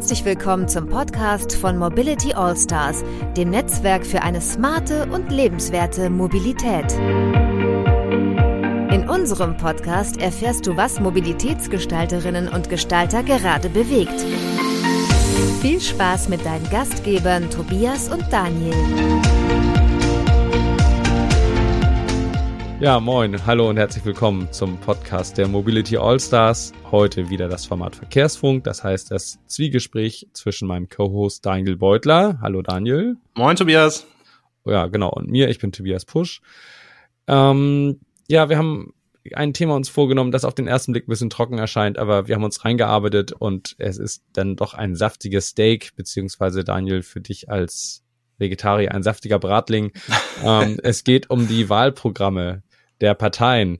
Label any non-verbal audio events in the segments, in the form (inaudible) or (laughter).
Herzlich willkommen zum Podcast von Mobility All Stars, dem Netzwerk für eine smarte und lebenswerte Mobilität. In unserem Podcast erfährst du, was Mobilitätsgestalterinnen und Gestalter gerade bewegt. Viel Spaß mit deinen Gastgebern Tobias und Daniel. Ja, moin, hallo und herzlich willkommen zum Podcast der Mobility All-Stars. Heute wieder das Format Verkehrsfunk, das heißt das Zwiegespräch zwischen meinem Co-Host Daniel Beutler. Hallo Daniel. Moin Tobias. Ja, genau, und mir, ich bin Tobias Pusch. Ähm, ja, wir haben ein Thema uns vorgenommen, das auf den ersten Blick ein bisschen trocken erscheint, aber wir haben uns reingearbeitet und es ist dann doch ein saftiges Steak, beziehungsweise Daniel, für dich als Vegetarier ein saftiger Bratling. (laughs) ähm, es geht um die Wahlprogramme der Parteien.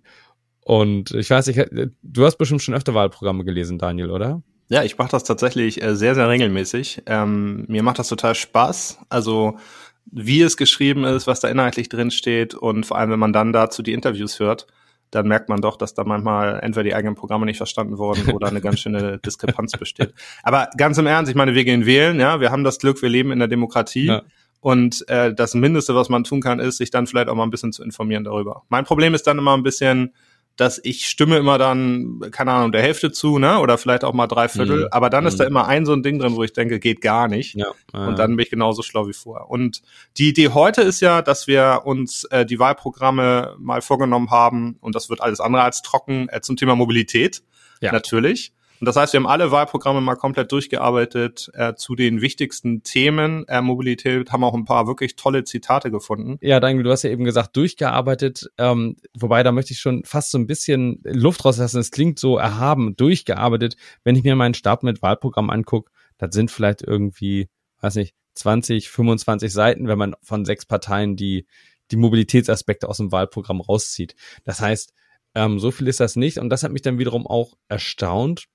Und ich weiß nicht, du hast bestimmt schon öfter Wahlprogramme gelesen, Daniel, oder? Ja, ich mache das tatsächlich äh, sehr, sehr regelmäßig. Ähm, mir macht das total Spaß. Also wie es geschrieben ist, was da inhaltlich drin steht und vor allem, wenn man dann dazu die Interviews hört, dann merkt man doch, dass da manchmal entweder die eigenen Programme nicht verstanden wurden oder eine ganz schöne (laughs) Diskrepanz besteht. Aber ganz im Ernst, ich meine, wir gehen wählen, ja, wir haben das Glück, wir leben in der Demokratie. Ja. Und äh, das Mindeste, was man tun kann, ist, sich dann vielleicht auch mal ein bisschen zu informieren darüber. Mein Problem ist dann immer ein bisschen, dass ich stimme immer dann, keine Ahnung, der Hälfte zu, ne? Oder vielleicht auch mal drei Viertel. Mhm. Aber dann ist da mhm. immer ein so ein Ding drin, wo ich denke, geht gar nicht. Ja. Und dann bin ich genauso schlau wie vorher. Und die Idee heute ist ja, dass wir uns äh, die Wahlprogramme mal vorgenommen haben, und das wird alles andere als trocken, äh, zum Thema Mobilität. Ja. Natürlich. Und das heißt, wir haben alle Wahlprogramme mal komplett durchgearbeitet äh, zu den wichtigsten Themen äh, Mobilität, haben auch ein paar wirklich tolle Zitate gefunden. Ja, Daniel, du hast ja eben gesagt, durchgearbeitet, ähm, wobei da möchte ich schon fast so ein bisschen Luft rauslassen. Es klingt so erhaben, durchgearbeitet. Wenn ich mir meinen Stab mit Wahlprogramm angucke, das sind vielleicht irgendwie, weiß nicht, 20, 25 Seiten, wenn man von sechs Parteien die, die Mobilitätsaspekte aus dem Wahlprogramm rauszieht. Das heißt, ähm, so viel ist das nicht. Und das hat mich dann wiederum auch erstaunt,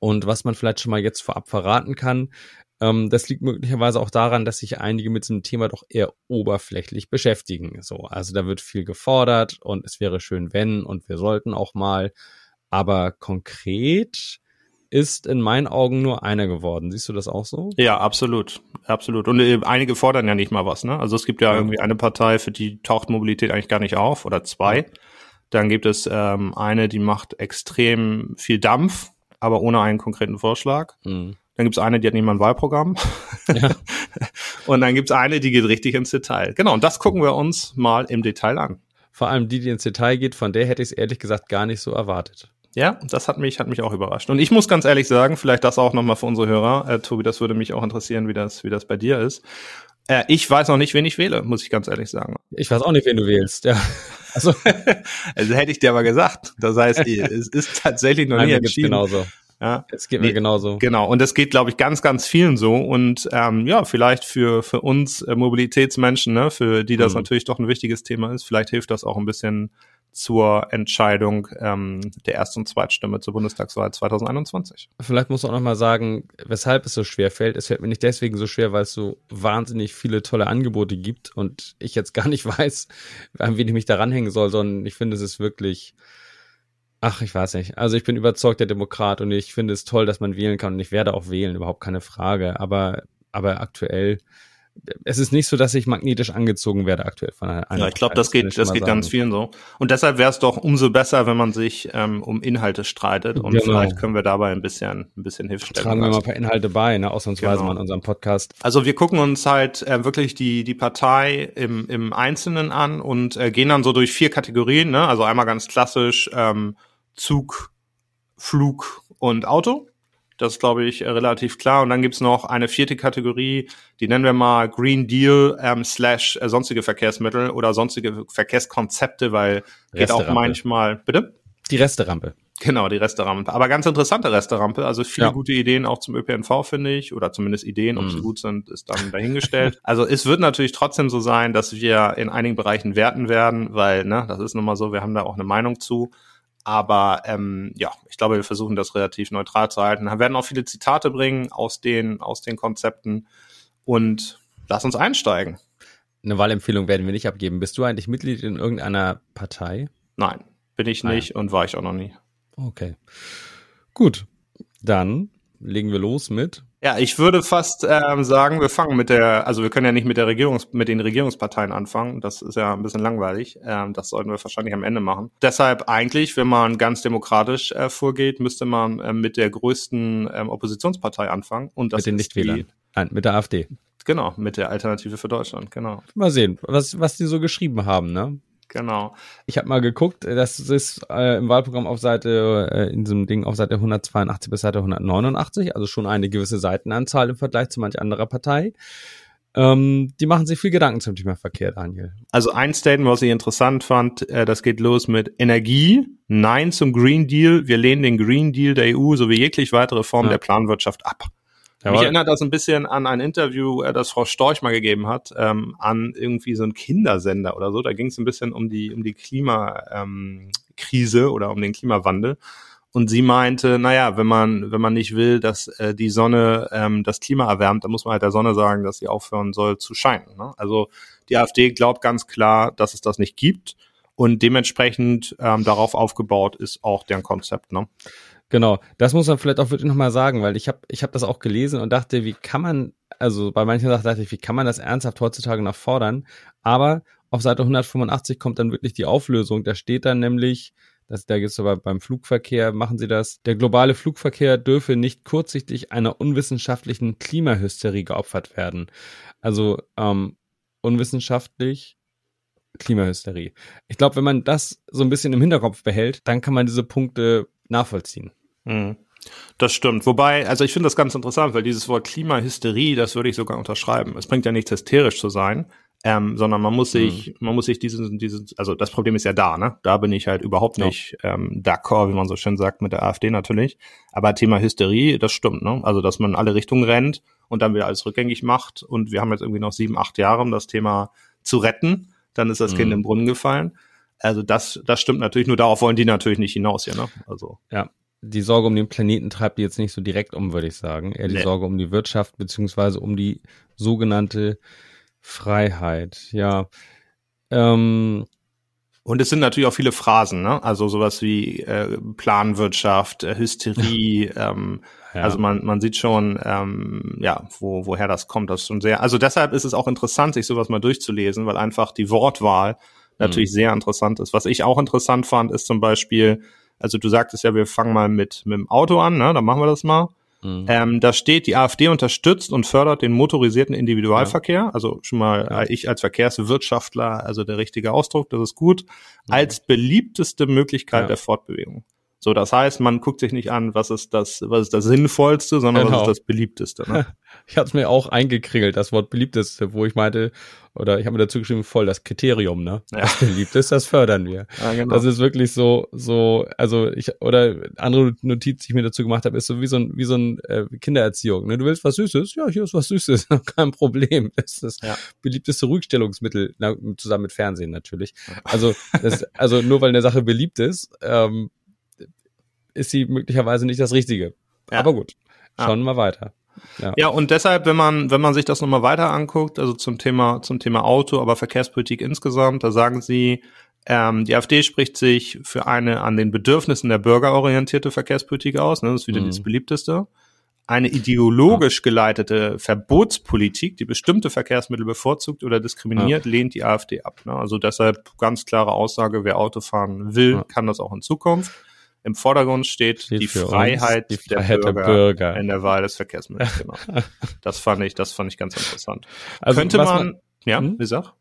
und was man vielleicht schon mal jetzt vorab verraten kann, ähm, das liegt möglicherweise auch daran, dass sich einige mit diesem Thema doch eher oberflächlich beschäftigen. So, also da wird viel gefordert und es wäre schön, wenn und wir sollten auch mal. Aber konkret ist in meinen Augen nur einer geworden. Siehst du das auch so? Ja, absolut. Absolut. Und äh, einige fordern ja nicht mal was, ne? Also es gibt ja, irgendwie eine Partei, für die taucht Mobilität eigentlich gar nicht auf oder zwei. Dann gibt es ähm, eine, die macht extrem viel Dampf aber ohne einen konkreten Vorschlag. Mhm. Dann gibt's eine, die hat nicht mal ein Wahlprogramm. Ja. (laughs) und dann gibt's eine, die geht richtig ins Detail. Genau, und das gucken wir uns mal im Detail an. Vor allem die, die ins Detail geht, von der hätte ich es ehrlich gesagt gar nicht so erwartet. Ja, das hat mich, hat mich auch überrascht. Und ich muss ganz ehrlich sagen, vielleicht das auch nochmal für unsere Hörer, äh, Tobi, das würde mich auch interessieren, wie das, wie das bei dir ist. Äh, ich weiß noch nicht, wen ich wähle, muss ich ganz ehrlich sagen. Ich weiß auch nicht, wen du wählst, ja. Also, (laughs) also hätte ich dir aber gesagt. Das heißt, es ist tatsächlich noch Nein, nie entschieden. Genauso. Ja. Es geht mir nee, genauso. Genau. Und das geht, glaube ich, ganz, ganz vielen so. Und ähm, ja, vielleicht für, für uns äh, Mobilitätsmenschen, ne, für die das mhm. natürlich doch ein wichtiges Thema ist, vielleicht hilft das auch ein bisschen zur Entscheidung ähm, der Erst- und Zweitstimme zur Bundestagswahl 2021. Vielleicht muss man auch noch mal sagen, weshalb es so schwer fällt. Es fällt mir nicht deswegen so schwer, weil es so wahnsinnig viele tolle Angebote gibt und ich jetzt gar nicht (laughs) weiß, an wen ich mich da ranhängen soll, sondern ich finde, es ist wirklich, ach, ich weiß nicht. Also ich bin überzeugt der Demokrat und ich finde es toll, dass man wählen kann und ich werde auch wählen, überhaupt keine Frage. Aber, aber aktuell es ist nicht so, dass ich magnetisch angezogen werde aktuell von einer. Ja, ich glaube, das geht, das geht ganz vielen so. Und deshalb wäre es doch umso besser, wenn man sich ähm, um Inhalte streitet und genau. vielleicht können wir dabei ein bisschen, ein bisschen Hilfestellung. Tragen wir mal ein paar Inhalte bei, ne, ausnahmsweise genau. mal in unserem Podcast. Also wir gucken uns halt äh, wirklich die die Partei im im Einzelnen an und äh, gehen dann so durch vier Kategorien, ne? Also einmal ganz klassisch ähm, Zug, Flug und Auto. Das ist, glaube ich, relativ klar. Und dann gibt's noch eine vierte Kategorie, die nennen wir mal Green Deal ähm, slash äh, sonstige Verkehrsmittel oder sonstige Verkehrskonzepte, weil geht auch manchmal, bitte? Die Resterampe. Genau, die Resterampe. Aber ganz interessante Resterampe. Also viele ja. gute Ideen auch zum ÖPNV, finde ich. Oder zumindest Ideen, ob mm. sie gut sind, ist dann dahingestellt. (laughs) also es wird natürlich trotzdem so sein, dass wir in einigen Bereichen werten werden, weil, ne, das ist nun mal so, wir haben da auch eine Meinung zu. Aber ähm, ja, ich glaube, wir versuchen das relativ neutral zu halten. Wir werden auch viele Zitate bringen aus den, aus den Konzepten. Und lass uns einsteigen. Eine Wahlempfehlung werden wir nicht abgeben. Bist du eigentlich Mitglied in irgendeiner Partei? Nein, bin ich nicht ah, und war ich auch noch nie. Okay. Gut, dann legen wir los mit Ja, ich würde fast ähm, sagen, wir fangen mit der, also wir können ja nicht mit der Regierungs, mit den Regierungsparteien anfangen. Das ist ja ein bisschen langweilig. Ähm, das sollten wir wahrscheinlich am Ende machen. Deshalb eigentlich, wenn man ganz demokratisch äh, vorgeht, müsste man äh, mit der größten ähm, Oppositionspartei anfangen. Und das mit den Nichtwählern. Nein, mit der AfD. Genau, mit der Alternative für Deutschland, genau. Mal sehen, was, was die so geschrieben haben, ne? Genau. Ich habe mal geguckt, das ist äh, im Wahlprogramm auf Seite, äh, in einem Ding auf Seite 182 bis Seite 189, also schon eine gewisse Seitenanzahl im Vergleich zu manch anderer Partei. Ähm, die machen sich viel Gedanken zum Thema Verkehr, Daniel. Also ein Statement, was ich interessant fand, äh, das geht los mit Energie, Nein zum Green Deal, wir lehnen den Green Deal der EU sowie jeglich weitere Formen ja. der Planwirtschaft ab. Jawohl. Mich erinnert das ein bisschen an ein Interview, äh, das Frau Storch mal gegeben hat, ähm, an irgendwie so einen Kindersender oder so. Da ging es ein bisschen um die, um die Klimakrise ähm, oder um den Klimawandel. Und sie meinte, naja, wenn man, wenn man nicht will, dass äh, die Sonne ähm, das Klima erwärmt, dann muss man halt der Sonne sagen, dass sie aufhören soll zu scheinen. Ne? Also die AfD glaubt ganz klar, dass es das nicht gibt. Und dementsprechend ähm, darauf aufgebaut ist auch deren Konzept. Ne? Genau, das muss man vielleicht auch wirklich nochmal sagen, weil ich habe ich hab das auch gelesen und dachte, wie kann man, also bei manchen Sachen dachte ich, wie kann man das ernsthaft heutzutage noch fordern? Aber auf Seite 185 kommt dann wirklich die Auflösung. Da steht dann nämlich, das, da gibt es aber beim Flugverkehr, machen sie das, der globale Flugverkehr dürfe nicht kurzsichtig einer unwissenschaftlichen Klimahysterie geopfert werden. Also ähm, unwissenschaftlich Klimahysterie. Ich glaube, wenn man das so ein bisschen im Hinterkopf behält, dann kann man diese Punkte nachvollziehen. Mhm. Das stimmt. Wobei, also ich finde das ganz interessant, weil dieses Wort Klimahysterie, das würde ich sogar unterschreiben. Es bringt ja nichts hysterisch zu sein, ähm, sondern man muss sich, mhm. man muss sich diesen, diesen, also das Problem ist ja da, ne? Da bin ich halt überhaupt nicht ja. ähm, d'accord, wie man so schön sagt, mit der AfD natürlich. Aber Thema Hysterie, das stimmt, ne? Also dass man in alle Richtungen rennt und dann wieder alles rückgängig macht. Und wir haben jetzt irgendwie noch sieben, acht Jahre, um das Thema zu retten. Dann ist das mhm. Kind im Brunnen gefallen. Also das, das stimmt natürlich, nur darauf wollen die natürlich nicht hinaus hier, ne? Also. Ja. Die Sorge um den Planeten treibt die jetzt nicht so direkt um, würde ich sagen. Eher die nee. Sorge um die Wirtschaft, beziehungsweise um die sogenannte Freiheit, ja. Ähm, und es sind natürlich auch viele Phrasen, ne? Also sowas wie äh, Planwirtschaft, äh, Hysterie, (laughs) ähm, ja. also man, man sieht schon, ähm, ja, wo, woher das kommt. Das ist schon sehr. Also deshalb ist es auch interessant, sich sowas mal durchzulesen, weil einfach die Wortwahl natürlich mhm. sehr interessant ist. Was ich auch interessant fand, ist zum Beispiel, also du sagtest ja, wir fangen mal mit, mit dem Auto an, ne? Dann machen wir das mal. Mhm. Ähm, da steht, die AfD unterstützt und fördert den motorisierten Individualverkehr. Ja. Also schon mal ja. ich als Verkehrswirtschaftler, also der richtige Ausdruck, das ist gut, mhm. als beliebteste Möglichkeit ja. der Fortbewegung. So, das heißt, man guckt sich nicht an, was ist das, was ist das Sinnvollste, sondern genau. was ist das Beliebteste. Ne? (laughs) Ich hatte es mir auch eingekringelt, das Wort Beliebteste, wo ich meinte, oder ich habe mir dazu geschrieben, voll das Kriterium, ne? Ja. Das Beliebteste, das fördern wir. Ja, genau. Das ist wirklich so, so, also ich, oder andere Notiz, die ich mir dazu gemacht habe, ist so wie so ein, wie so ein äh, Kindererziehung. Ne? Du willst was Süßes? Ja, hier ist was Süßes, (laughs) kein Problem. Das ist das ja. beliebteste Rückstellungsmittel, na, zusammen mit Fernsehen natürlich. Also, das, also nur weil eine Sache beliebt ist, ähm, ist sie möglicherweise nicht das Richtige. Ja. Aber gut, schauen wir mal weiter. Ja. ja, und deshalb, wenn man, wenn man sich das nochmal weiter anguckt, also zum Thema, zum Thema Auto, aber Verkehrspolitik insgesamt, da sagen sie, ähm, die AfD spricht sich für eine an den Bedürfnissen der Bürger orientierte Verkehrspolitik aus, ne, das ist wieder mhm. das beliebteste. Eine ideologisch geleitete Verbotspolitik, die bestimmte Verkehrsmittel bevorzugt oder diskriminiert, ja. lehnt die AfD ab. Ne? Also deshalb ganz klare Aussage, wer Auto fahren will, ja. kann das auch in Zukunft. Im Vordergrund steht, steht die, Freiheit, die Freiheit der, Bürger der, Bürger in der Wahl des Verkehrsmittels. Genau. (laughs) das fand ich, das fand ich ganz interessant. Also Könnte man, man, ja, hm? wie sag?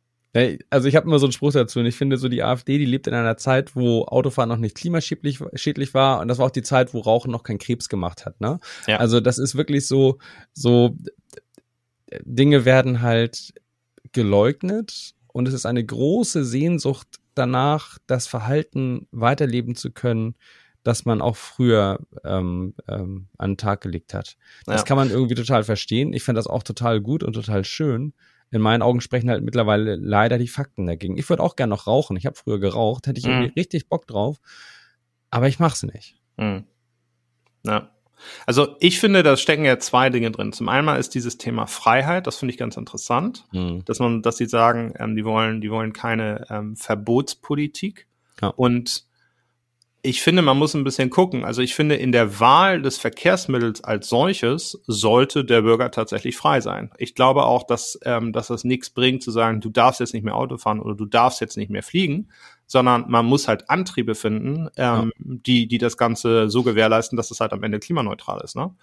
Also ich habe immer so einen Spruch dazu und ich finde so die AfD, die lebt in einer Zeit, wo Autofahren noch nicht klimaschädlich schädlich war und das war auch die Zeit, wo Rauchen noch keinen Krebs gemacht hat. Ne? Ja. Also das ist wirklich so, so Dinge werden halt geleugnet und es ist eine große Sehnsucht danach, das Verhalten weiterleben zu können, das man auch früher ähm, ähm, an den Tag gelegt hat. Das ja. kann man irgendwie total verstehen. Ich finde das auch total gut und total schön. In meinen Augen sprechen halt mittlerweile leider die Fakten dagegen. Ich würde auch gern noch rauchen. Ich habe früher geraucht, hätte ich mhm. irgendwie richtig Bock drauf, aber ich mach's nicht. Mhm. Ja. Also ich finde, da stecken ja zwei Dinge drin. Zum einen ist dieses Thema Freiheit, das finde ich ganz interessant, mhm. dass man, dass sie sagen, ähm, die wollen, die wollen keine ähm, Verbotspolitik ja. und Ich finde, man muss ein bisschen gucken. Also ich finde, in der Wahl des Verkehrsmittels als solches sollte der Bürger tatsächlich frei sein. Ich glaube auch, dass, ähm, dass das nichts bringt zu sagen, du darfst jetzt nicht mehr Auto fahren oder du darfst jetzt nicht mehr fliegen, sondern man muss halt Antriebe finden, ähm, ja. die, die das Ganze so gewährleisten, dass es halt am Ende klimaneutral ist. Ne?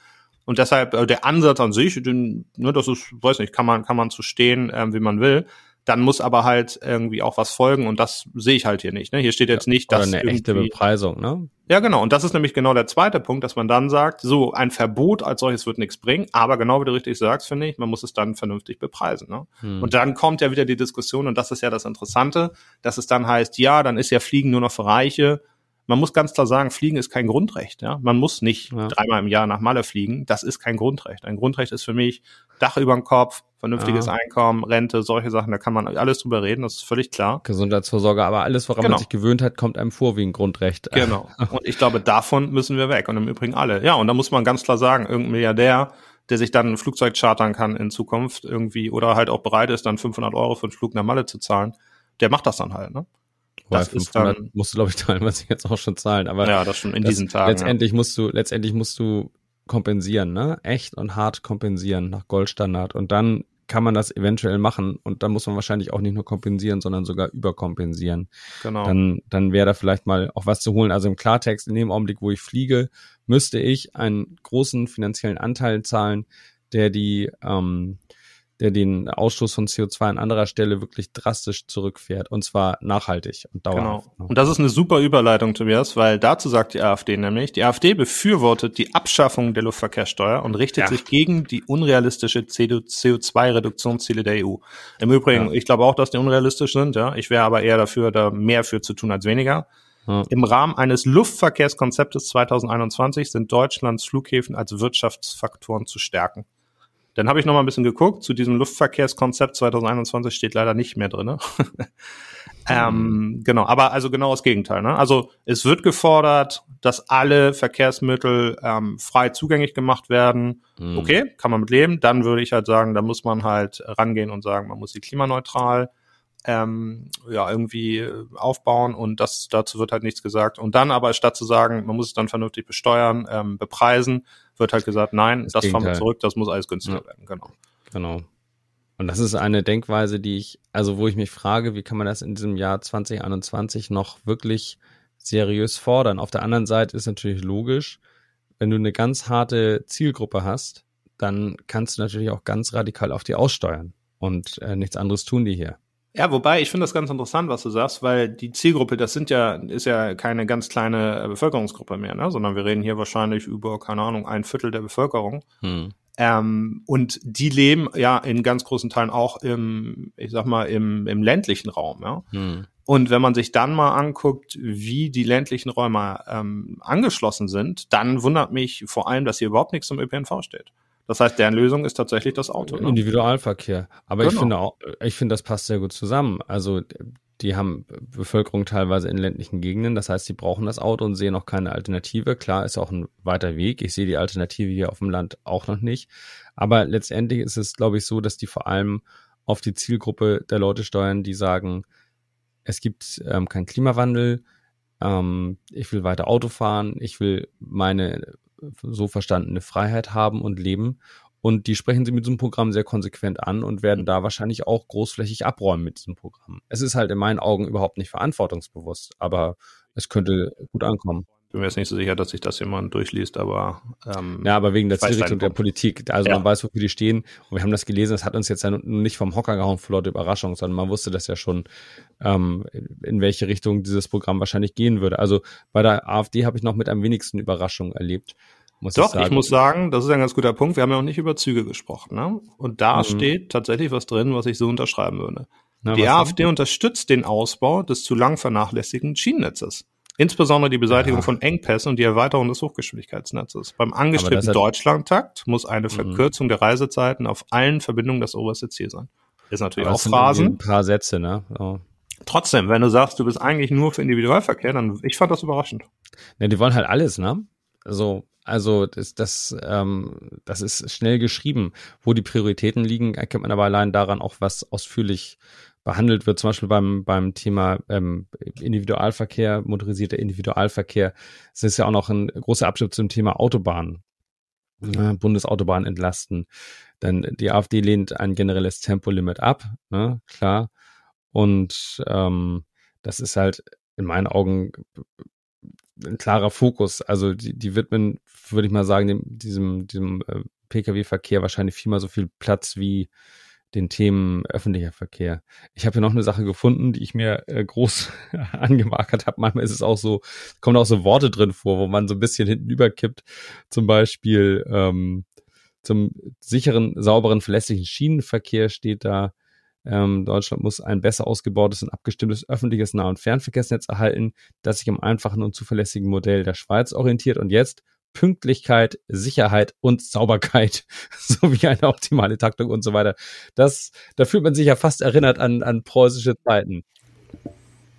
Und deshalb äh, der Ansatz an sich, den, ne, das ist, weiß nicht, kann man, kann man zu stehen, ähm, wie man will dann muss aber halt irgendwie auch was folgen und das sehe ich halt hier nicht. Ne? Hier steht jetzt nicht, dass eine echte Bepreisung, ne? Ja, genau. Und das ist nämlich genau der zweite Punkt, dass man dann sagt, so ein Verbot als solches wird nichts bringen, aber genau wie du richtig sagst, finde ich, man muss es dann vernünftig bepreisen. Ne? Hm. Und dann kommt ja wieder die Diskussion und das ist ja das Interessante, dass es dann heißt, ja, dann ist ja Fliegen nur noch für Reiche man muss ganz klar sagen, Fliegen ist kein Grundrecht. Ja? Man muss nicht ja. dreimal im Jahr nach Malle fliegen. Das ist kein Grundrecht. Ein Grundrecht ist für mich Dach über dem Kopf, vernünftiges ja. Einkommen, Rente, solche Sachen. Da kann man alles drüber reden. Das ist völlig klar. Gesundheitsvorsorge, aber alles, woran genau. man sich gewöhnt hat, kommt einem vor wie ein Grundrecht. (laughs) Genau. Und ich glaube, davon müssen wir weg. Und im Übrigen alle. Ja, und da muss man ganz klar sagen, irgendein Milliardär, der sich dann ein Flugzeug chartern kann in Zukunft irgendwie oder halt auch bereit ist, dann 500 Euro für einen Flug nach Malle zu zahlen, der macht das dann halt. Ne? Das ist dann, musst du, glaube ich, (laughs) teilweise jetzt auch schon zahlen. Aber ja, das schon in das, diesen Tagen. Letztendlich ja. musst du, letztendlich musst du kompensieren, ne? Echt und hart kompensieren nach Goldstandard. Und dann kann man das eventuell machen und dann muss man wahrscheinlich auch nicht nur kompensieren, sondern sogar überkompensieren. Genau. Dann, dann wäre da vielleicht mal auch was zu holen. Also im Klartext, in dem Augenblick, wo ich fliege, müsste ich einen großen finanziellen Anteil zahlen, der die ähm, der den Ausstoß von CO2 an anderer Stelle wirklich drastisch zurückfährt. Und zwar nachhaltig und dauerhaft. Genau. Und das ist eine super Überleitung, Tobias, weil dazu sagt die AfD nämlich, die AfD befürwortet die Abschaffung der Luftverkehrssteuer und richtet ja. sich gegen die unrealistische CO2-Reduktionsziele der EU. Im Übrigen, ja. ich glaube auch, dass die unrealistisch sind, ja. Ich wäre aber eher dafür, da mehr für zu tun als weniger. Ja. Im Rahmen eines Luftverkehrskonzeptes 2021 sind Deutschlands Flughäfen als Wirtschaftsfaktoren zu stärken. Dann habe ich noch mal ein bisschen geguckt. Zu diesem Luftverkehrskonzept 2021 steht leider nicht mehr drinne. (laughs) ähm, genau, aber also genau das Gegenteil. Ne? Also es wird gefordert, dass alle Verkehrsmittel ähm, frei zugänglich gemacht werden. Mhm. Okay, kann man mit leben. Dann würde ich halt sagen, da muss man halt rangehen und sagen, man muss sie klimaneutral ähm, ja irgendwie äh, aufbauen und das dazu wird halt nichts gesagt. Und dann aber statt zu sagen, man muss es dann vernünftig besteuern, ähm, bepreisen, wird halt gesagt, nein, das, das fahren wir zurück, das muss alles günstiger ja. werden. Genau. Genau. Und das ist eine Denkweise, die ich, also wo ich mich frage, wie kann man das in diesem Jahr 2021 noch wirklich seriös fordern? Auf der anderen Seite ist natürlich logisch, wenn du eine ganz harte Zielgruppe hast, dann kannst du natürlich auch ganz radikal auf die aussteuern. Und äh, nichts anderes tun die hier. Ja, wobei ich finde das ganz interessant, was du sagst, weil die Zielgruppe, das sind ja, ist ja keine ganz kleine äh, Bevölkerungsgruppe mehr, ne? sondern wir reden hier wahrscheinlich über, keine Ahnung, ein Viertel der Bevölkerung. Hm. Ähm, und die leben ja in ganz großen Teilen auch im, ich sag mal, im, im ländlichen Raum, ja. Hm. Und wenn man sich dann mal anguckt, wie die ländlichen Räume ähm, angeschlossen sind, dann wundert mich vor allem, dass hier überhaupt nichts zum ÖPNV steht. Das heißt, deren Lösung ist tatsächlich das Auto. Ne? Individualverkehr. Aber genau. ich finde auch, ich finde, das passt sehr gut zusammen. Also, die haben Bevölkerung teilweise in ländlichen Gegenden. Das heißt, die brauchen das Auto und sehen auch keine Alternative. Klar, ist auch ein weiter Weg. Ich sehe die Alternative hier auf dem Land auch noch nicht. Aber letztendlich ist es, glaube ich, so, dass die vor allem auf die Zielgruppe der Leute steuern, die sagen, es gibt ähm, keinen Klimawandel, ähm, ich will weiter Auto fahren, ich will meine so verstandene Freiheit haben und leben. Und die sprechen sie mit diesem Programm sehr konsequent an und werden da wahrscheinlich auch großflächig abräumen mit diesem Programm. Es ist halt in meinen Augen überhaupt nicht verantwortungsbewusst, aber es könnte gut ankommen bin mir jetzt nicht so sicher, dass sich das jemand durchliest, aber ähm, ja, aber wegen der Zielrichtung der Politik. Also ja. man weiß, wofür die stehen. Und wir haben das gelesen, das hat uns jetzt ja nicht vom Hocker gehauen vor lauter Überraschung, sondern man wusste das ja schon, ähm, in welche Richtung dieses Programm wahrscheinlich gehen würde. Also bei der AfD habe ich noch mit am wenigsten Überraschung erlebt. Muss Doch, ich, ich, muss sagen, das ist ein ganz guter Punkt. Wir haben ja auch nicht über Züge gesprochen, ne? Und da mhm. steht tatsächlich was drin, was ich so unterschreiben würde. Na, die AfD unterstützt den Ausbau des zu lang vernachlässigten Schienennetzes. Insbesondere die Beseitigung ja. von Engpässen und die Erweiterung des Hochgeschwindigkeitsnetzes. Beim angestrebten Deutschlandtakt muss eine mhm. Verkürzung mhm. der Reisezeiten auf allen Verbindungen das oberste Ziel sein. Ist natürlich auch Phrasen. Ein paar Sätze, ne? Oh. Trotzdem, wenn du sagst, du bist eigentlich nur für Individualverkehr, dann ich fand das überraschend. Ja, die wollen halt alles, ne? Also also das, das, ähm, das ist schnell geschrieben. Wo die Prioritäten liegen, erkennt man aber allein daran auch, was ausführlich behandelt wird, zum Beispiel beim, beim Thema ähm, Individualverkehr, motorisierter Individualverkehr. Es ist ja auch noch ein großer Abschnitt zum Thema Autobahn, äh, Bundesautobahn entlasten. Denn die AfD lehnt ein generelles Tempolimit ab, ne, klar. Und ähm, das ist halt in meinen Augen ein klarer Fokus. Also die, die widmen, würde ich mal sagen, dem, diesem, diesem äh, Pkw-Verkehr wahrscheinlich viermal so viel Platz wie den Themen öffentlicher Verkehr. Ich habe hier noch eine Sache gefunden, die ich mir äh, groß (laughs) angemarkert habe. Manchmal ist es auch so, kommen auch so Worte drin vor, wo man so ein bisschen hinten überkippt. Zum Beispiel ähm, zum sicheren, sauberen, verlässlichen Schienenverkehr steht da, ähm, Deutschland muss ein besser ausgebautes und abgestimmtes öffentliches Nah- und Fernverkehrsnetz erhalten, das sich am einfachen und zuverlässigen Modell der Schweiz orientiert. Und jetzt Pünktlichkeit, Sicherheit und Sauberkeit (laughs) sowie eine optimale Taktung und so weiter. Das, da fühlt man sich ja fast erinnert an, an preußische Zeiten.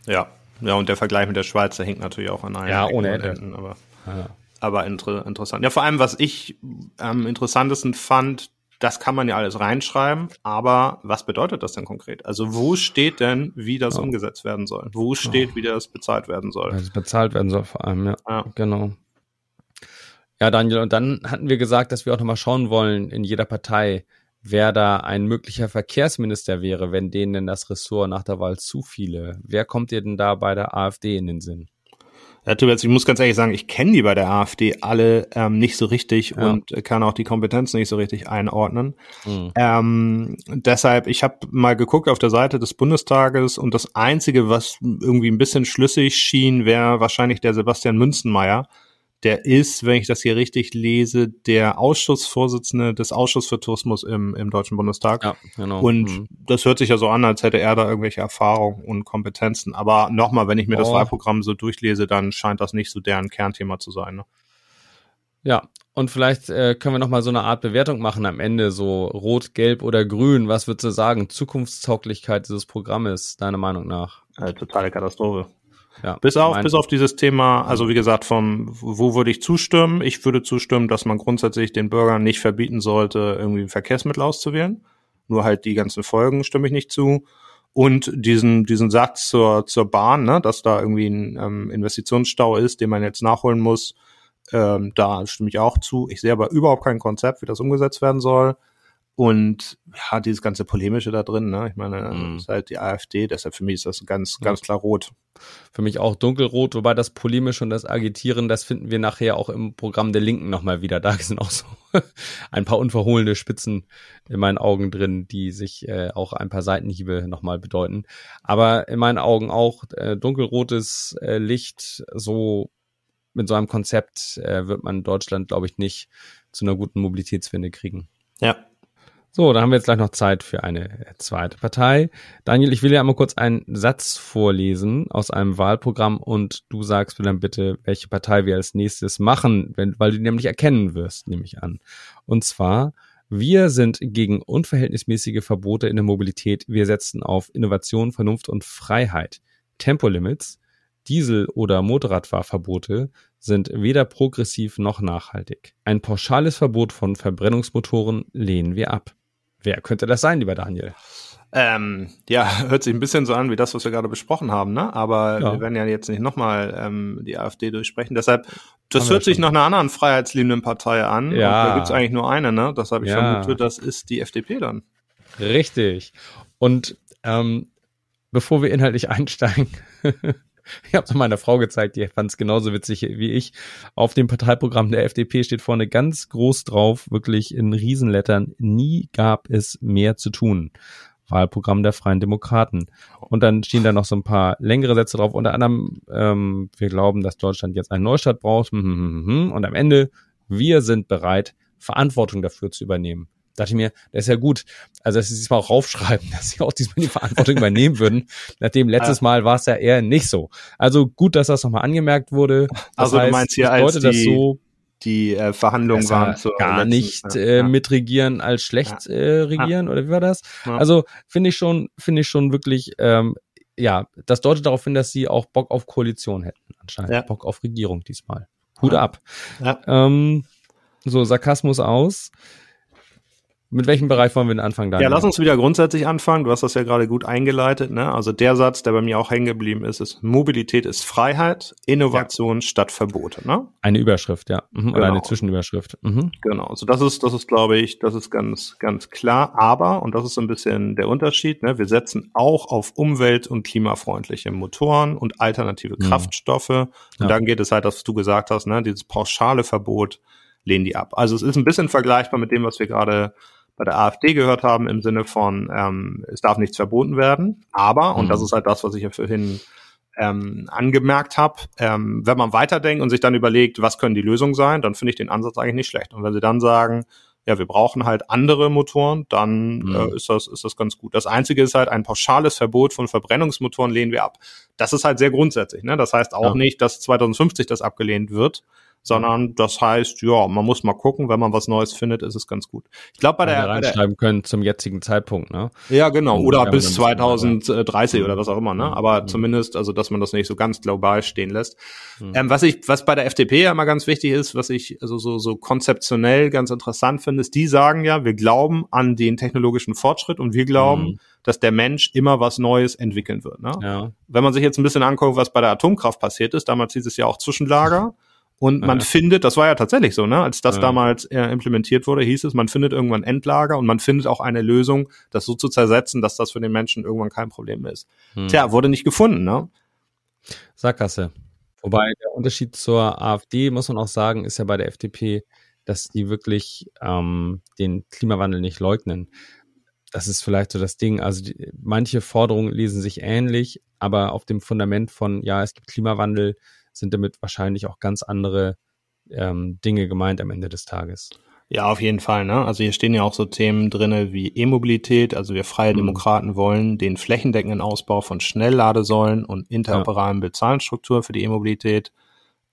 Ja, ja, und der Vergleich mit der Schweiz, der hängt natürlich auch an einem. Ja, ohne Ende. aber, ja. aber inter interessant. Ja, vor allem, was ich am interessantesten fand, das kann man ja alles reinschreiben, aber was bedeutet das denn konkret? Also wo steht denn, wie das ja. umgesetzt werden soll? Wo steht, wie das bezahlt werden soll? Wie das bezahlt werden soll vor allem, ja. ja. Genau. Ja, Daniel, und dann hatten wir gesagt, dass wir auch nochmal schauen wollen in jeder Partei, wer da ein möglicher Verkehrsminister wäre, wenn denen denn das Ressort nach der Wahl zu viele. Wer kommt dir denn da bei der AfD in den Sinn? Ja, Tobias, ich muss ganz ehrlich sagen, ich kenne die bei der AfD alle ähm, nicht so richtig ja. und kann auch die Kompetenz nicht so richtig einordnen. Mhm. Ähm, deshalb, ich habe mal geguckt auf der Seite des Bundestages und das Einzige, was irgendwie ein bisschen schlüssig schien, wäre wahrscheinlich der Sebastian Münzenmeier der ist, wenn ich das hier richtig lese, der Ausschussvorsitzende des Ausschusses für Tourismus im, im Deutschen Bundestag. Ja, genau. Und mhm. das hört sich ja so an, als hätte er da irgendwelche Erfahrungen und Kompetenzen. Aber nochmal, wenn ich mir oh. das Wahlprogramm so durchlese, dann scheint das nicht so deren Kernthema zu sein. Ne? Ja, und vielleicht äh, können wir nochmal so eine Art Bewertung machen am Ende, so rot, gelb oder grün. Was würdest du sagen? Zukunftstauglichkeit dieses Programmes, deiner Meinung nach? Äh, totale Katastrophe. Ja, bis auf, bis auf dieses Thema, also wie gesagt, vom, wo würde ich zustimmen? Ich würde zustimmen, dass man grundsätzlich den Bürgern nicht verbieten sollte, irgendwie ein Verkehrsmittel auszuwählen. Nur halt die ganzen Folgen stimme ich nicht zu. Und diesen, diesen Satz zur, zur Bahn, ne, dass da irgendwie ein ähm, Investitionsstau ist, den man jetzt nachholen muss, ähm, da stimme ich auch zu. Ich sehe aber überhaupt kein Konzept, wie das umgesetzt werden soll. Und ja, dieses ganze Polemische da drin, ne? Ich meine, mm. ist halt die AfD, deshalb für mich ist das ganz, ganz klar rot. Für mich auch dunkelrot, wobei das Polemische und das Agitieren, das finden wir nachher auch im Programm der Linken nochmal wieder. Da sind auch so (laughs) ein paar unverhohlene Spitzen in meinen Augen drin, die sich äh, auch ein paar Seitenhiebe nochmal bedeuten. Aber in meinen Augen auch äh, dunkelrotes äh, Licht, so mit so einem Konzept äh, wird man Deutschland, glaube ich, nicht zu einer guten Mobilitätswende kriegen. Ja, so, da haben wir jetzt gleich noch Zeit für eine zweite Partei. Daniel, ich will ja einmal kurz einen Satz vorlesen aus einem Wahlprogramm und du sagst mir dann bitte, welche Partei wir als nächstes machen, wenn, weil du nämlich erkennen wirst, nehme ich an. Und zwar, wir sind gegen unverhältnismäßige Verbote in der Mobilität. Wir setzen auf Innovation, Vernunft und Freiheit. Tempolimits, Diesel- oder Motorradfahrverbote sind weder progressiv noch nachhaltig. Ein pauschales Verbot von Verbrennungsmotoren lehnen wir ab. Wer könnte das sein, lieber Daniel? Ähm, ja, (laughs) hört sich ein bisschen so an wie das, was wir gerade besprochen haben, ne? Aber ja. wir werden ja jetzt nicht nochmal ähm, die AfD durchsprechen. Deshalb, das hört sich nach einer anderen freiheitsliebenden Partei an. Ja. Und da gibt's eigentlich nur eine, ne? Das habe ich ja. vermutet, das ist die FDP dann. Richtig. Und ähm, bevor wir inhaltlich (laughs) einsteigen, ich habe es meiner Frau gezeigt, die fand es genauso witzig wie ich. Auf dem Parteiprogramm der FDP steht vorne ganz groß drauf, wirklich in Riesenlettern, nie gab es mehr zu tun. Wahlprogramm der Freien Demokraten. Und dann stehen da noch so ein paar längere Sätze drauf, unter anderem, ähm, wir glauben, dass Deutschland jetzt einen Neustart braucht. Hm, hm, hm, Und am Ende, wir sind bereit, Verantwortung dafür zu übernehmen dachte ich mir, das ist ja gut. Also, dass sie diesmal auch raufschreiben, (laughs) dass sie auch diesmal die Verantwortung übernehmen würden. Nachdem letztes Mal war es ja eher nicht so. Also gut, dass das nochmal angemerkt wurde. Das also heißt, du meinst hier als die, das so, die äh, Verhandlungen waren so gar letzten, nicht äh, ja. mitregieren als schlecht ja. äh, regieren ja. oder wie war das? Also finde ich schon, finde ich schon wirklich, ähm, ja, das deutet darauf hin, dass sie auch Bock auf Koalition hätten anscheinend, Bock auf Regierung diesmal. Hut ab. Ähm, so Sarkasmus aus. Mit welchem Bereich wollen wir denn anfangen? Daniel? Ja, lass uns wieder grundsätzlich anfangen. Du hast das ja gerade gut eingeleitet. Ne? Also der Satz, der bei mir auch hängen geblieben ist, ist Mobilität ist Freiheit, Innovation ja. statt Verbote. Ne? Eine Überschrift, ja. Mhm. Genau. Oder eine Zwischenüberschrift. Mhm. Genau. Also das ist, das ist, glaube ich, das ist ganz, ganz klar. Aber, und das ist so ein bisschen der Unterschied, ne? wir setzen auch auf umwelt- und klimafreundliche Motoren und alternative mhm. Kraftstoffe. Und ja. dann geht es halt, was du gesagt hast, ne? dieses pauschale Verbot lehnen die ab. Also es ist ein bisschen vergleichbar mit dem, was wir gerade bei der AfD gehört haben, im Sinne von, ähm, es darf nichts verboten werden. Aber, und das mhm. ist halt das, was ich ja vorhin ähm, angemerkt habe, ähm, wenn man weiterdenkt und sich dann überlegt, was können die Lösungen sein, dann finde ich den Ansatz eigentlich nicht schlecht. Und wenn sie dann sagen, ja, wir brauchen halt andere Motoren, dann mhm. äh, ist das ist das ganz gut. Das einzige ist halt ein pauschales Verbot von Verbrennungsmotoren lehnen wir ab. Das ist halt sehr grundsätzlich. Ne? Das heißt auch ja. nicht, dass 2050 das abgelehnt wird, sondern das heißt, ja, man muss mal gucken, wenn man was Neues findet, ist es ganz gut. Ich glaube, bei der reinschreiben können zum jetzigen Zeitpunkt, ne? Ja, genau, oder bis 2030 oder was auch immer, ne? Mhm. Aber mhm. zumindest, also dass man das nicht so ganz global stehen lässt. Mhm. Ähm, was ich, was bei der FDP ja immer ganz wichtig ist, was ich also so so konzeptionell ganz interessant finde, ist, die sagen ja, wir glauben an den technologischen Fortschritt und wir glauben, mhm. dass der Mensch immer was Neues entwickeln wird. Ne? Ja. Wenn man sich jetzt ein bisschen anguckt, was bei der Atomkraft passiert ist, damals hieß es ja auch Zwischenlager. Und man ja. findet, das war ja tatsächlich so, ne? Als das ja. damals äh, implementiert wurde, hieß es, man findet irgendwann Endlager und man findet auch eine Lösung, das so zu zersetzen, dass das für den Menschen irgendwann kein Problem ist. Hm. Tja, wurde nicht gefunden, ne? Sackgasse. Wobei der Unterschied zur AfD, muss man auch sagen, ist ja bei der FDP, dass die wirklich ähm, den Klimawandel nicht leugnen. Das ist vielleicht so das Ding. Also die, manche Forderungen lesen sich ähnlich, aber auf dem Fundament von, ja, es gibt Klimawandel, sind damit wahrscheinlich auch ganz andere ähm, Dinge gemeint am Ende des Tages. Ja, auf jeden Fall. Ne? Also hier stehen ja auch so Themen drinne wie E-Mobilität. Also wir Freie mhm. Demokraten wollen den flächendeckenden Ausbau von Schnellladesäulen und interoperablen ja. Bezahlstruktur für die E-Mobilität.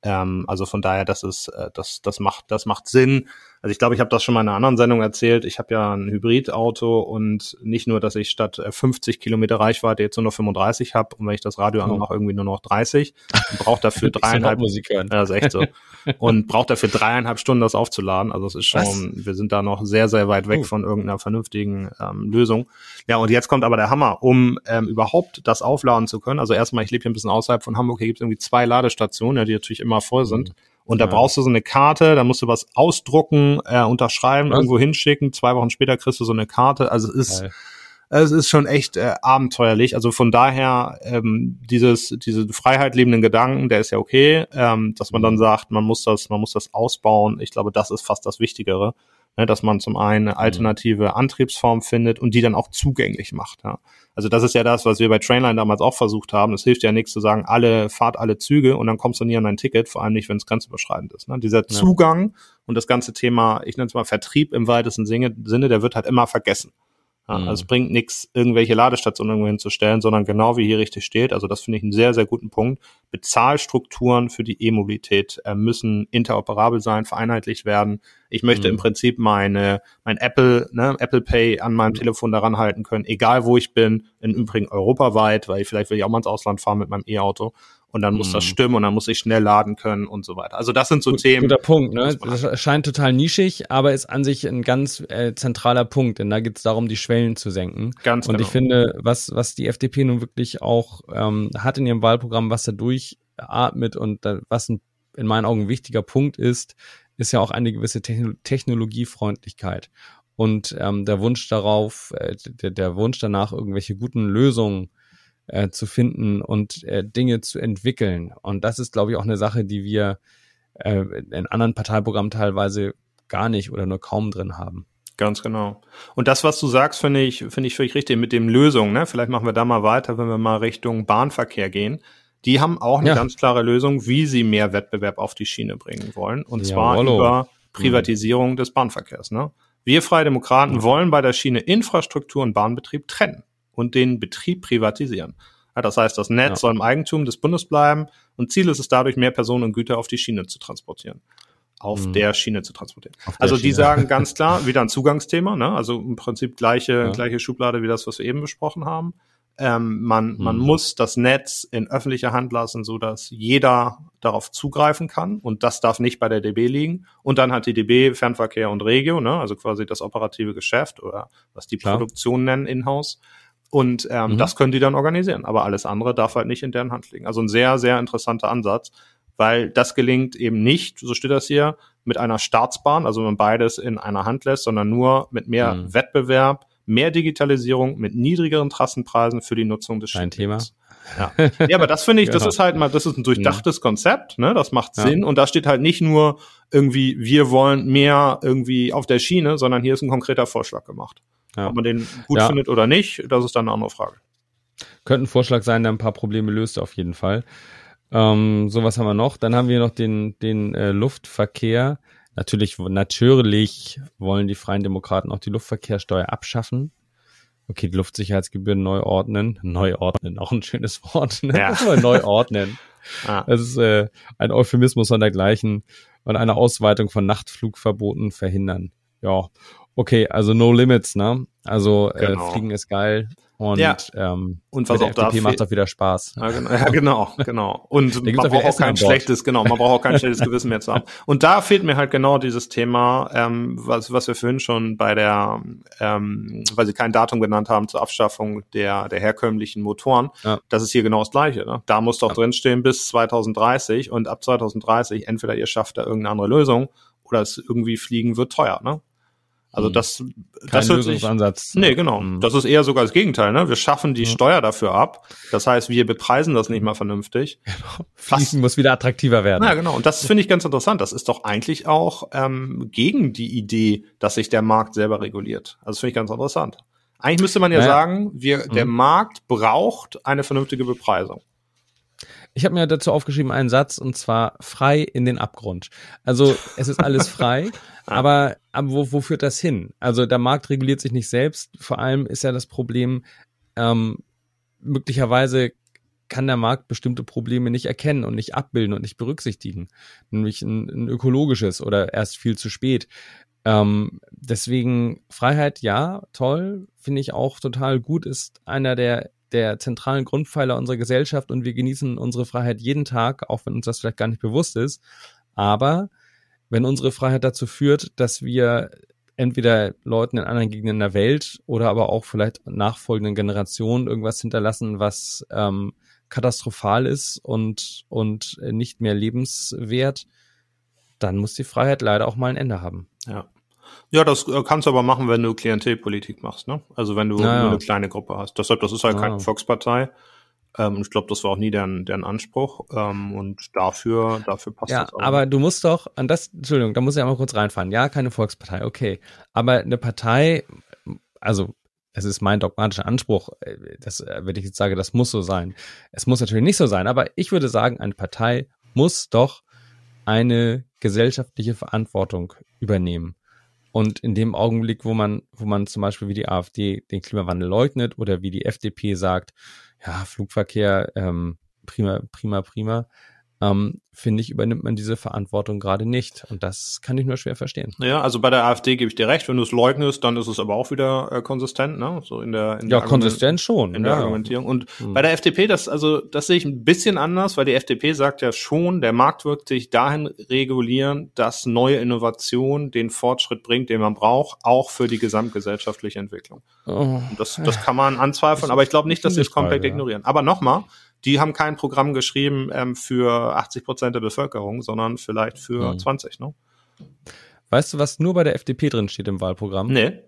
Ähm, also von daher, das ist, äh, das, das macht, das macht Sinn. Also ich glaube, ich habe das schon mal in einer anderen Sendung erzählt. Ich habe ja ein Hybridauto und nicht nur, dass ich statt 50 äh, Kilometer Reichweite jetzt nur noch 35 habe und wenn ich das Radio oh. anmache, irgendwie nur noch 30 und brauche dafür (laughs) dreieinhalb Musik hören. Ja, das ist echt so. und braucht dafür dreieinhalb Stunden das aufzuladen. Also es ist schon, Was? wir sind da noch sehr, sehr weit weg uh. von irgendeiner vernünftigen ähm, Lösung. Ja, und jetzt kommt aber der Hammer, um ähm, überhaupt das aufladen zu können. Also erstmal, ich lebe hier ein bisschen außerhalb von Hamburg, hier gibt es irgendwie zwei Ladestationen, ja, die natürlich immer voll sind. Mhm. Und da ja. brauchst du so eine Karte, da musst du was ausdrucken, äh, unterschreiben, was? irgendwo hinschicken. Zwei Wochen später kriegst du so eine Karte. Also es ist, Geil. es ist schon echt äh, abenteuerlich. Also von daher ähm, dieses, diese Freiheit lebenden Gedanken, der ist ja okay, ähm, dass man dann mhm. sagt, man muss das, man muss das ausbauen. Ich glaube, das ist fast das Wichtigere ne, dass man zum einen eine mhm. alternative Antriebsform findet und die dann auch zugänglich macht. Ja. Also das ist ja das, was wir bei Trainline damals auch versucht haben. Es hilft ja nichts zu sagen, alle fahrt alle Züge und dann kommst du nie an ein Ticket, vor allem nicht, wenn es grenzüberschreitend ist. Ne? Dieser Zugang und das ganze Thema, ich nenne es mal Vertrieb im weitesten Sinne, der wird halt immer vergessen. Ja, mhm. Also es bringt nichts, irgendwelche Ladestationen irgendwo hinzustellen, sondern genau wie hier richtig steht, also das finde ich einen sehr, sehr guten Punkt. Bezahlstrukturen für die E-Mobilität äh, müssen interoperabel sein, vereinheitlicht werden. Ich möchte mhm. im Prinzip meine, mein Apple, ne, Apple Pay an meinem mhm. Telefon daran halten können, egal wo ich bin, im Übrigen europaweit, weil ich vielleicht will ich auch mal ins Ausland fahren mit meinem E-Auto und dann muss mhm. das stimmen und dann muss ich schnell laden können und so weiter. Also das sind so Gut, Themen. Guter Punkt, ne? Das scheint total nischig, aber ist an sich ein ganz äh, zentraler Punkt, denn da geht es darum, die Schwellen zu senken. Ganz und genau. ich finde, was, was die FDP nun wirklich auch ähm, hat in ihrem Wahlprogramm, was da durchatmet und da, was ein, in meinen Augen ein wichtiger Punkt ist, ist ja auch eine gewisse Technologiefreundlichkeit. Und ähm, der Wunsch darauf, äh, der, der Wunsch danach, irgendwelche guten Lösungen äh, zu finden und äh, Dinge zu entwickeln. Und das ist, glaube ich, auch eine Sache, die wir äh, in anderen Parteiprogrammen teilweise gar nicht oder nur kaum drin haben. Ganz genau. Und das, was du sagst, finde ich, finde ich völlig richtig mit dem Lösung. Ne? Vielleicht machen wir da mal weiter, wenn wir mal Richtung Bahnverkehr gehen. Die haben auch eine ja. ganz klare Lösung, wie sie mehr Wettbewerb auf die Schiene bringen wollen. Und ja, zwar Wallo. über Privatisierung mhm. des Bahnverkehrs. Ne? Wir Freie Demokraten mhm. wollen bei der Schiene Infrastruktur und Bahnbetrieb trennen und den Betrieb privatisieren. Ja, das heißt, das Netz ja. soll im Eigentum des Bundes bleiben und Ziel ist es dadurch, mehr Personen und Güter auf die Schiene zu transportieren. Auf mhm. der Schiene zu transportieren. Also die sagen ganz klar, wieder ein Zugangsthema, ne? also im Prinzip gleiche, ja. gleiche Schublade wie das, was wir eben besprochen haben. Ähm, man, man Mhm. muss das Netz in öffentlicher Hand lassen, so dass jeder darauf zugreifen kann. Und das darf nicht bei der DB liegen. Und dann hat die DB Fernverkehr und Regio, ne, also quasi das operative Geschäft oder was die Klar. Produktion nennen in-house. Und ähm, Mhm. das können die dann organisieren. Aber alles andere darf halt nicht in deren Hand liegen. Also ein sehr, sehr interessanter Ansatz, weil das gelingt eben nicht, so steht das hier, mit einer Staatsbahn, also wenn man beides in einer Hand lässt, sondern nur mit mehr Mhm. Wettbewerb, mehr Digitalisierung, mit niedrigeren Trassenpreisen für die Nutzung des Kein Thema. Ja. ja, aber das finde ich, das Genau. ist halt mal, das ist ein durchdachtes Konzept, ne? Das macht Ja. Sinn. Und da steht halt nicht nur irgendwie, wir wollen mehr irgendwie auf der Schiene, sondern hier ist ein konkreter Vorschlag gemacht. Ja. Ob man den gut Ja. findet oder nicht, das ist dann eine andere Frage. Könnte ein Vorschlag sein, der ein paar Probleme löst auf jeden Fall. Ähm, so was haben wir noch. Dann haben wir noch den, den äh, Luftverkehr. Natürlich, natürlich wollen die Freien Demokraten auch die Luftverkehrssteuer abschaffen. Okay, die Luftsicherheitsgebühren neu ordnen. Neu ordnen, auch ein schönes Wort. Ne? Ja. (laughs) Neu ordnen. (laughs) Ah. Das ist äh, ein Euphemismus von dergleichen und eine Ausweitung von Nachtflugverboten verhindern. Ja, okay, also no limits, ne? Also Genau. äh, Fliegen ist geil und Ja. ähm, Und was auch da FDP macht fehlt- auch wieder Spaß. Ja, genau, ja, genau, genau. Und (laughs) man braucht auch Essen kein schlechtes, genau, man braucht auch kein schlechtes Gewissen mehr zu haben. Und da fehlt mir halt genau dieses Thema, ähm, was, was wir vorhin schon bei der, ähm, weil Sie kein Datum genannt haben zur Abschaffung der, der herkömmlichen Motoren. Ja. Das ist hier genau das Gleiche. Ne? Da muss doch Ja. drinstehen bis 2030 und ab 2030 entweder ihr schafft da irgendeine andere Lösung oder es irgendwie fliegen wird teuer. Ne? Also Hm. das, Kein das hört sich, Lösungsansatz. Nee, genau. Mhm. Das ist eher sogar das Gegenteil. Ne? Wir schaffen die Ja. Steuer dafür ab. Das heißt, wir bepreisen das nicht mal vernünftig. (laughs) Fliegen muss wieder attraktiver werden. Ja, genau. Und das finde ich ganz interessant. Das ist doch eigentlich auch ähm, gegen die Idee, dass sich der Markt selber reguliert. Also das finde ich ganz interessant. Eigentlich müsste man ja Naja. sagen, wir, der Mhm. Markt braucht eine vernünftige Bepreisung. Ich habe mir dazu aufgeschrieben einen Satz und zwar frei in den Abgrund. Also es ist alles frei, (laughs) aber, aber wo, wo führt das hin? Also der Markt reguliert sich nicht selbst. Vor allem ist ja das Problem, ähm, möglicherweise kann der Markt bestimmte Probleme nicht erkennen und nicht abbilden und nicht berücksichtigen. Nämlich ein, ein ökologisches oder erst viel zu spät. Ähm, deswegen Freiheit, ja, toll, finde ich auch total gut, ist einer der, der zentralen Grundpfeiler unserer Gesellschaft und wir genießen unsere Freiheit jeden Tag, auch wenn uns das vielleicht gar nicht bewusst ist. Aber wenn unsere Freiheit dazu führt, dass wir entweder Leuten in anderen Gegenden der Welt oder aber auch vielleicht nachfolgenden Generationen irgendwas hinterlassen, was ähm, katastrophal ist und, und nicht mehr lebenswert, dann muss die Freiheit leider auch mal ein Ende haben. Ja. Ja, das äh, kannst du aber machen, wenn du Klientelpolitik machst, ne? Also wenn du Naja. nur eine kleine Gruppe hast. Deshalb, das ist halt Ah. keine Volkspartei. Ähm, ich glaube, das war auch nie deren, deren Anspruch. Ähm, und dafür, dafür passt Ja, das auch. aber du musst doch, an das, Entschuldigung, da muss ich einmal kurz reinfahren. Ja, keine Volkspartei, okay. Aber eine Partei, also es ist mein dogmatischer Anspruch, äh, das, äh, wenn ich jetzt sage, das muss so sein. Es muss natürlich nicht so sein, aber ich würde sagen, eine Partei muss doch eine gesellschaftliche Verantwortung übernehmen. Und in dem Augenblick, wo man, wo man zum Beispiel wie die AfD den Klimawandel leugnet oder wie die FDP sagt, ja, Flugverkehr, ähm, prima, prima, prima, ähm, finde ich, übernimmt man diese Verantwortung gerade nicht. Und das kann ich nur schwer verstehen. Ja, also bei der AfD gebe ich dir recht. Wenn du es leugnest, dann ist es aber auch wieder äh, konsistent, ne? So in der, in Ja, der Argument- konsistent schon. in der ja. Argumentierung. Und Hm. bei der FDP, das, also, das sehe ich ein bisschen anders, weil die FDP sagt ja schon, der Markt wird sich dahin regulieren, dass neue Innovation den Fortschritt bringt, den man braucht, auch für die gesamtgesellschaftliche Entwicklung. Oh, Und das, das kann man anzweifeln, aber ich glaube nicht, dass sie es komplett Ja. ignorieren. Aber nochmal, die haben kein Programm geschrieben ähm, für 80 Prozent der Bevölkerung, sondern vielleicht für Hm. 20, ne? weißt du, was nur bei der FDP drin steht im Wahlprogramm? Nee.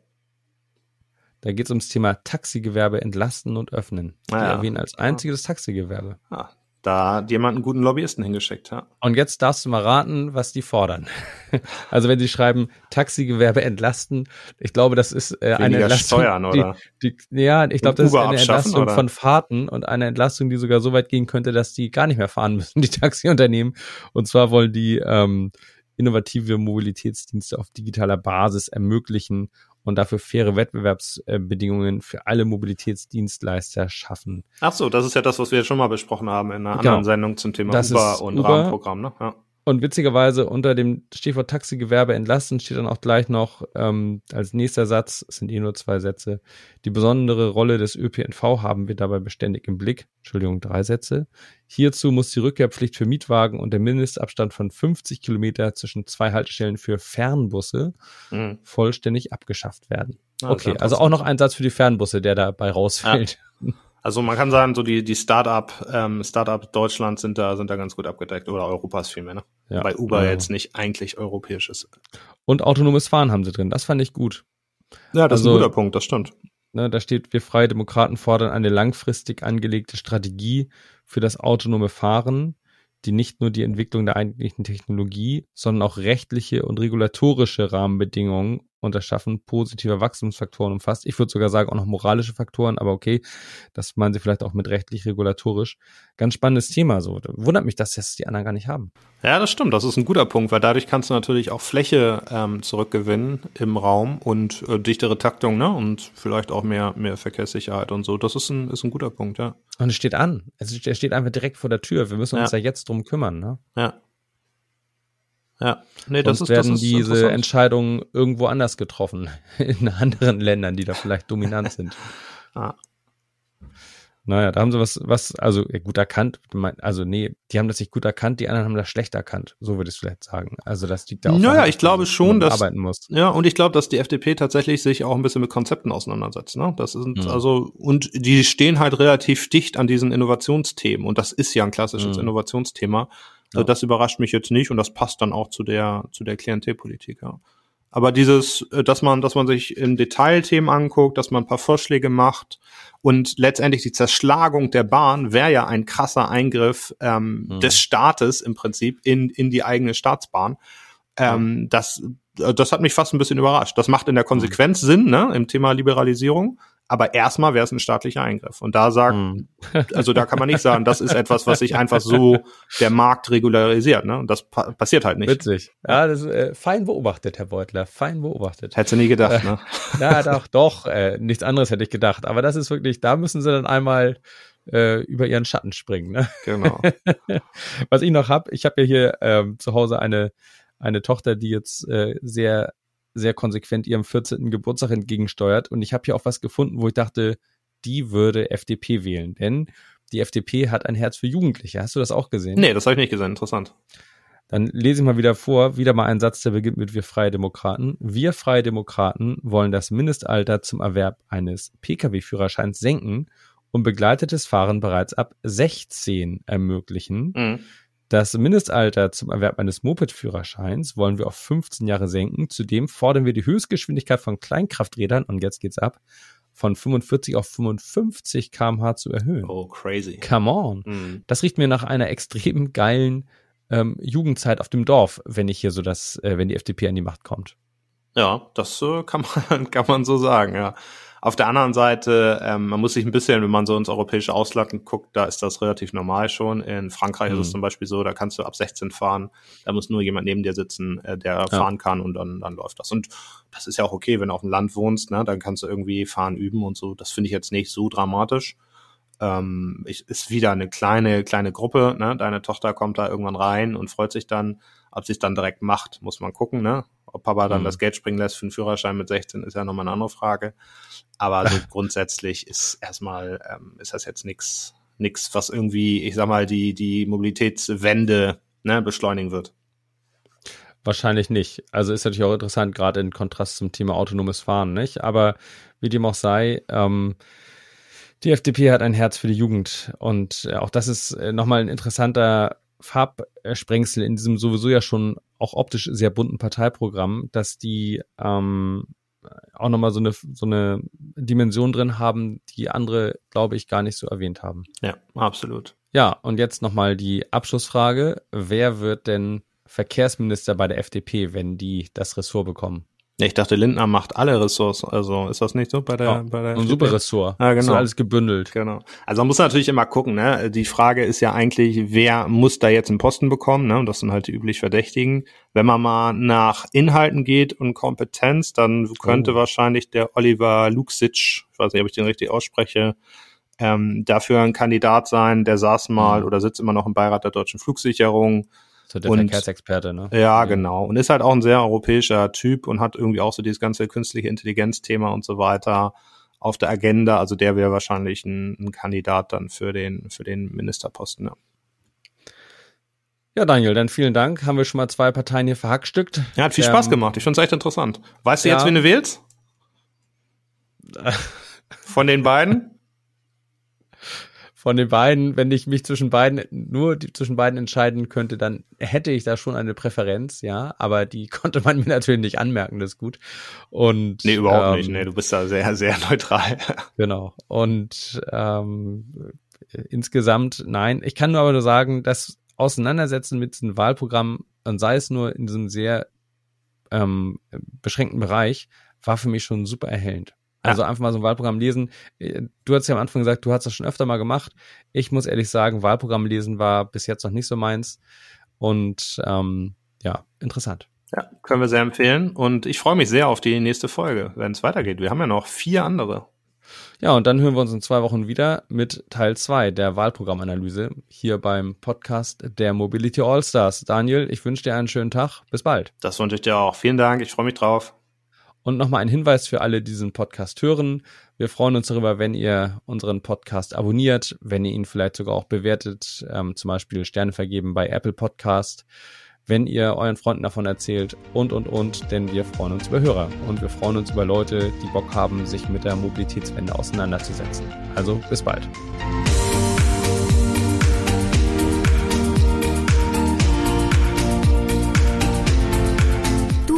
Da geht es ums Thema Taxigewerbe entlasten und öffnen. Die Ah ja. erwähnen als einziges Taxigewerbe. Ah, da hat jemand einen guten Lobbyisten hingeschickt, ja. Und jetzt darfst du mal raten, was die fordern. (laughs) Also wenn sie schreiben, Taxigewerbe entlasten, ich glaube, das ist äh, eine Entlastung. Steuern, oder? Die, die, ja, ich glaube, das ist eine Entlastung oder? von Fahrten und eine Entlastung, die sogar so weit gehen könnte, dass die gar nicht mehr fahren müssen, (laughs) die Taxiunternehmen. Und zwar wollen die ähm, innovative Mobilitätsdienste auf digitaler Basis ermöglichen und dafür faire Wettbewerbsbedingungen für alle Mobilitätsdienstleister schaffen. Ach so, das ist ja das, was wir schon mal besprochen haben in einer Genau. anderen Sendung zum Thema Das Uber und Uber. Rahmenprogramm, ne? Ja. Und witzigerweise unter dem Stichwort Taxigewerbe entlasten steht dann auch gleich noch ähm, als nächster Satz, es sind eh nur zwei Sätze, die besondere Rolle des ÖPNV haben wir dabei beständig im Blick. Entschuldigung, drei Sätze. Hierzu muss die Rückkehrpflicht für Mietwagen und der Mindestabstand von 50 Kilometer zwischen zwei Haltestellen für Fernbusse mhm. vollständig abgeschafft werden. Ja, okay, also auch noch ein Satz für die Fernbusse, der dabei rausfällt. Ja. Also man kann sagen, so die, die Start-up, ähm, Start-up Deutschland sind da, sind da ganz gut abgedeckt oder Europas vielmehr, ne? Ja. Weil Uber ja. jetzt nicht eigentlich europäisch ist. Und autonomes Fahren haben sie drin. Das fand ich gut. Ja, das also, ist ein also, guter Punkt, das stimmt. Ne, da steht, wir Freie Demokraten fordern eine langfristig angelegte Strategie für das autonome Fahren, die nicht nur die Entwicklung der eigentlichen Technologie, sondern auch rechtliche und regulatorische Rahmenbedingungen und das Schaffen positiver Wachstumsfaktoren umfasst. Ich würde sogar sagen auch noch moralische Faktoren, aber okay, das meinen sie vielleicht auch mit rechtlich regulatorisch. Ganz spannendes Thema. So wundert mich, dass das die anderen gar nicht haben. Ja, das stimmt. Das ist ein guter Punkt, weil dadurch kannst du natürlich auch Fläche ähm, zurückgewinnen im Raum und äh, dichtere Taktung, ne? Und vielleicht auch mehr mehr Verkehrssicherheit und so. Das ist ein ist ein guter Punkt, ja. Und es steht an. Es steht einfach direkt vor der Tür. Wir müssen uns ja, ja jetzt drum kümmern, ne? Ja. Ja, nee, das Sonst ist, werden das ist diese Entscheidungen irgendwo anders getroffen, (laughs) in anderen Ländern, die da vielleicht dominant sind. (laughs) ah. Naja, da haben sie was, was, also gut erkannt, also nee, die haben das nicht gut erkannt, die anderen haben das schlecht erkannt, so würde ich es vielleicht sagen. Also das liegt da auch. Naja, ich glaube schon, dass arbeiten muss. Ja, und ich glaube, dass die FDP tatsächlich sich auch ein bisschen mit Konzepten auseinandersetzt. Ne? Das sind mhm. also und die stehen halt relativ dicht an diesen Innovationsthemen und das ist ja ein klassisches mhm. Innovationsthema. Ja. Das überrascht mich jetzt nicht und das passt dann auch zu der, zu der Klientelpolitik, ja. Aber dieses, äh, dass man, dass man sich im Detail Themen anguckt, dass man ein paar Vorschläge macht und letztendlich die Zerschlagung der Bahn wäre ja ein krasser Eingriff ähm, mhm. des Staates im Prinzip in, in die eigene Staatsbahn. Ähm, mhm. Das, äh, das hat mich fast ein bisschen überrascht. Das macht in der Konsequenz mhm. Sinn, ne, im Thema Liberalisierung. Aber erstmal wäre es ein staatlicher Eingriff. Und da sagt, hm. also da kann man nicht sagen, das ist etwas, was sich einfach so der Markt regularisiert. Ne? Und das pa passiert halt nicht. Witzig. Ja, das ist äh, fein beobachtet, Herr Beutler. Fein beobachtet. Hättest du nie gedacht, ne? (laughs) ja, doch, doch. Äh, nichts anderes hätte ich gedacht. Aber das ist wirklich, da müssen sie dann einmal äh, über ihren Schatten springen. Ne? Genau. (laughs) was ich noch habe, ich habe ja hier ähm, zu Hause eine eine Tochter, die jetzt äh, sehr sehr konsequent ihrem 14. Geburtstag entgegensteuert. Und ich habe hier auch was gefunden, wo ich dachte, die würde FDP wählen. Denn die FDP hat ein Herz für Jugendliche. Hast du das auch gesehen? Nee, das habe ich nicht gesehen. Interessant. Dann lese ich mal wieder vor, wieder mal ein Satz, der beginnt mit Wir Freie Demokraten. Wir Freie Demokraten wollen das Mindestalter zum Erwerb eines Pkw-Führerscheins senken und begleitetes Fahren bereits ab 16 ermöglichen. Mhm. Das Mindestalter zum Erwerb eines Moped-Führerscheins wollen wir auf 15 Jahre senken. Zudem fordern wir die Höchstgeschwindigkeit von Kleinkrafträdern, und jetzt geht's ab, von 45 auf 55 kmh zu erhöhen. Oh, crazy. Come on. Mm. Das riecht mir nach einer extrem geilen ähm, Jugendzeit auf dem Dorf, wenn ich hier so das, äh, wenn die FDP an die Macht kommt. Ja, das äh, kann man, (laughs) kann man so sagen, ja. Auf der anderen Seite, ähm, man muss sich ein bisschen, wenn man so ins europäische Ausland guckt, da ist das relativ normal schon. In Frankreich mhm. ist es mhm. zum Beispiel so, da kannst du ab 16 fahren, da muss nur jemand neben dir sitzen, äh, der ja. fahren kann und dann, dann läuft das. Und das ist ja auch okay, wenn du auf dem Land wohnst, ne, dann kannst du irgendwie fahren üben und so. Das finde ich jetzt nicht so dramatisch. Ähm, ich, ist wieder eine kleine, kleine Gruppe, ne? Deine Tochter kommt da irgendwann rein und freut sich dann. Ob sie es dann direkt macht, muss man gucken, ne? Ob Papa dann mhm. das Geld springen lässt für einen Führerschein mit 16, ist ja nochmal eine andere Frage. Aber so (laughs) grundsätzlich ist erstmal, ähm, ist das jetzt nichts, nix, was irgendwie, ich sag mal, die, die Mobilitätswende ne, beschleunigen wird. Wahrscheinlich nicht. Also ist natürlich auch interessant, gerade in Kontrast zum Thema autonomes Fahren, nicht? Aber wie dem auch sei, ähm, die FDP hat ein Herz für die Jugend und äh, auch das ist äh, nochmal ein interessanter Farbsprengsel in diesem sowieso ja schon auch optisch sehr bunten Parteiprogramm, dass die ähm, auch nochmal so eine, so eine Dimension drin haben, die andere, glaube ich, gar nicht so erwähnt haben. Ja, absolut. Ja, und jetzt nochmal die Abschlussfrage. Wer wird denn Verkehrsminister bei der FDP, wenn die das Ressort bekommen? Ich dachte, Lindner macht alle Ressorts. Also ist das nicht so bei der ja, bei der Ein super Ressort. Ja, genau. Ist alles gebündelt. Genau. Also man muss natürlich immer gucken, ne? Die Frage ist ja eigentlich, wer muss da jetzt einen Posten bekommen, ne? Und das sind halt die üblich Verdächtigen. Wenn man mal nach Inhalten geht und Kompetenz, dann könnte oh. wahrscheinlich der Oliver Luxic, ich weiß nicht, ob ich den richtig ausspreche, ähm, dafür ein Kandidat sein, der saß mal mhm. oder sitzt immer noch im Beirat der deutschen Flugsicherung So der Und- Verkehrsexperte, ne? Ja, genau. Und ist halt auch ein sehr europäischer Typ und hat irgendwie auch so dieses ganze künstliche Intelligenz-Thema und so weiter auf der Agenda. Also der wäre wahrscheinlich ein, ein Kandidat dann für den, für den Ministerposten. Ja. Ja, Daniel, dann vielen Dank. Haben wir schon mal zwei Parteien hier verhackstückt. ja, hat viel Ähm, Spaß gemacht. Ich finde es echt interessant. Weißt du ja. jetzt, wen du wählst? (laughs) Von den beiden? Von den beiden, wenn ich mich zwischen beiden, nur die, zwischen beiden entscheiden könnte, dann hätte ich da schon eine Präferenz, ja, aber die (laughs) konnte man mir natürlich nicht anmerken, das ist gut. Und Nee, überhaupt ähm, nicht. Nee, du bist da sehr, sehr neutral. (laughs) Genau. Und ähm, insgesamt, nein, ich kann nur aber nur sagen, das Auseinandersetzen mit diesem Wahlprogramm, und sei es nur in diesem sehr ähm, beschränkten Bereich, war für mich schon super erhellend. Also einfach mal so ein Wahlprogramm lesen. Äh, Du hast ja am Anfang gesagt, du hast das schon öfter mal gemacht. Ich muss ehrlich sagen, Wahlprogramm lesen war bis jetzt noch nicht so meins. Und ähm, ja, interessant. Ja, können wir sehr empfehlen. Und ich freue mich sehr auf die nächste Folge, wenn es weitergeht. Wir haben ja noch vier andere. Ja, und dann hören wir uns in zwei Wochen wieder mit Teil zwei der Wahlprogrammanalyse hier beim Podcast der Mobility Allstars. Daniel, ich wünsche dir einen schönen Tag. Bis bald. Das wünsche ich dir auch. Vielen Dank. Ich freue mich drauf. Und nochmal ein Hinweis für alle, die diesen Podcast hören. Wir freuen uns darüber, wenn ihr unseren Podcast abonniert, wenn ihr ihn vielleicht sogar auch bewertet, ähm, zum Beispiel Sterne vergeben bei Apple Podcast, wenn ihr euren Freunden davon erzählt und, und, und, denn wir freuen uns über Hörer und wir freuen uns über Leute, die Bock haben, sich mit der Mobilitätswende auseinanderzusetzen. Also bis bald.